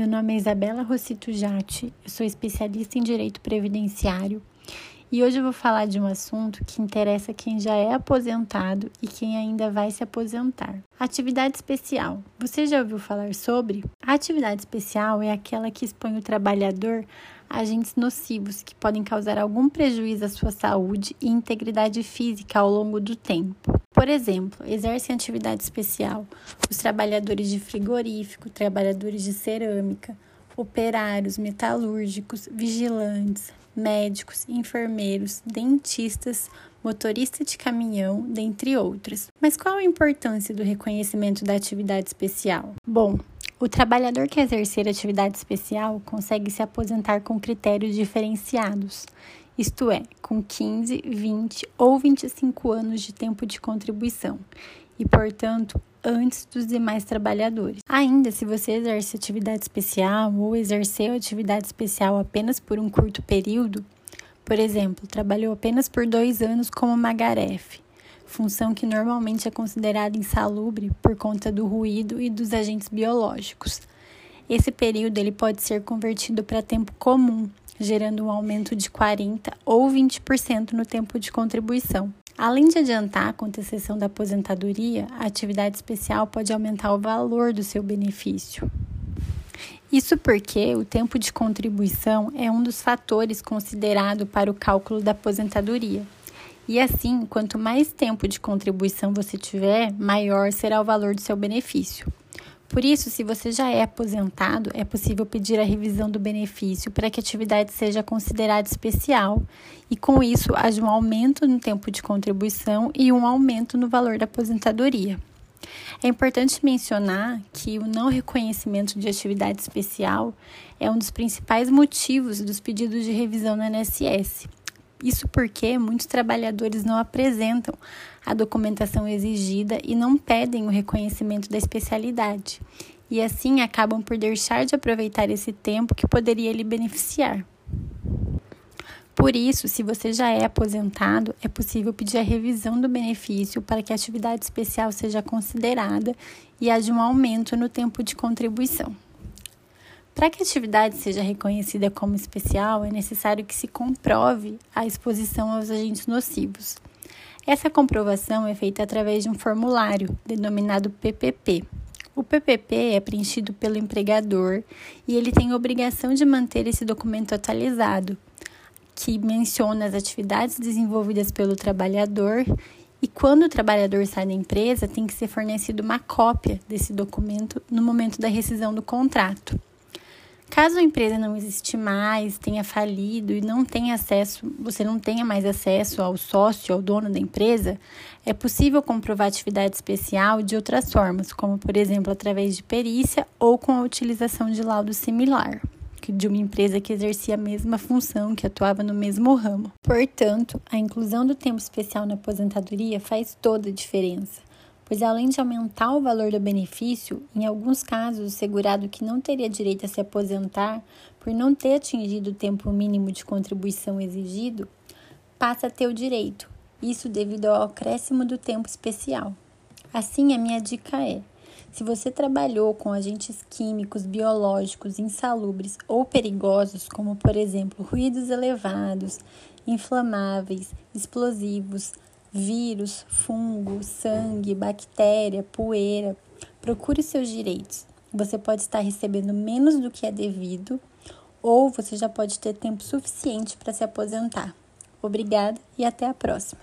Meu nome é Isabela Rossito Jatti, eu sou especialista em direito previdenciário e hoje eu vou falar de um assunto que interessa quem já é aposentado e quem ainda vai se aposentar. Atividade especial. Você já ouviu falar sobre? A atividade especial é aquela que expõe o trabalhador a agentes nocivos que podem causar algum prejuízo à sua saúde e integridade física ao longo do tempo. Por exemplo, exercem atividade especial os trabalhadores de frigorífico, trabalhadores de cerâmica, operários metalúrgicos, vigilantes, médicos, enfermeiros, dentistas, motorista de caminhão, dentre outros. Mas qual a importância do reconhecimento da atividade especial? Bom, o trabalhador que exercer atividade especial consegue se aposentar com critérios diferenciados isto é, com 15, 20 ou 25 anos de tempo de contribuição, e, portanto, antes dos demais trabalhadores. Ainda, se você exerce atividade especial ou exerceu atividade especial apenas por um curto período, por exemplo, trabalhou apenas por dois anos como magarefe, função que normalmente é considerada insalubre por conta do ruído e dos agentes biológicos. Esse período ele pode ser convertido para tempo comum, gerando um aumento de 40% ou 20% no tempo de contribuição. Além de adiantar com antecessão da aposentadoria, a atividade especial pode aumentar o valor do seu benefício. Isso porque o tempo de contribuição é um dos fatores considerado para o cálculo da aposentadoria. E assim, quanto mais tempo de contribuição você tiver, maior será o valor do seu benefício. Por isso, se você já é aposentado, é possível pedir a revisão do benefício para que a atividade seja considerada especial e, com isso, haja um aumento no tempo de contribuição e um aumento no valor da aposentadoria. É importante mencionar que o não reconhecimento de atividade especial é um dos principais motivos dos pedidos de revisão no INSS. Isso porque muitos trabalhadores não apresentam a documentação exigida e não pedem o reconhecimento da especialidade, e assim acabam por deixar de aproveitar esse tempo que poderia lhe beneficiar. Por isso, se você já é aposentado, é possível pedir a revisão do benefício para que a atividade especial seja considerada e haja um aumento no tempo de contribuição. Para que a atividade seja reconhecida como especial, é necessário que se comprove a exposição aos agentes nocivos. Essa comprovação é feita através de um formulário, denominado PPP. O PPP é preenchido pelo empregador e ele tem a obrigação de manter esse documento atualizado, que menciona as atividades desenvolvidas pelo trabalhador e quando o trabalhador sai da empresa, tem que ser fornecido uma cópia desse documento no momento da rescisão do contrato. Caso a empresa não existe mais, tenha falido e não tenha acesso, você não tenha mais acesso ao sócio, ao dono da empresa, é possível comprovar atividade especial de outras formas, como por exemplo através de perícia ou com a utilização de laudo similar de uma empresa que exercia a mesma função, que atuava no mesmo ramo. Portanto, a inclusão do tempo especial na aposentadoria faz toda a diferença pois além de aumentar o valor do benefício, em alguns casos o segurado que não teria direito a se aposentar por não ter atingido o tempo mínimo de contribuição exigido, passa a ter o direito, isso devido ao acréscimo do tempo especial. Assim, a minha dica é: se você trabalhou com agentes químicos, biológicos, insalubres ou perigosos, como por exemplo ruídos elevados, inflamáveis, explosivos, vírus, fungo, sangue, bactéria, poeira. Procure seus direitos. Você pode estar recebendo menos do que é devido ou você já pode ter tempo suficiente para se aposentar. Obrigada e até a próxima.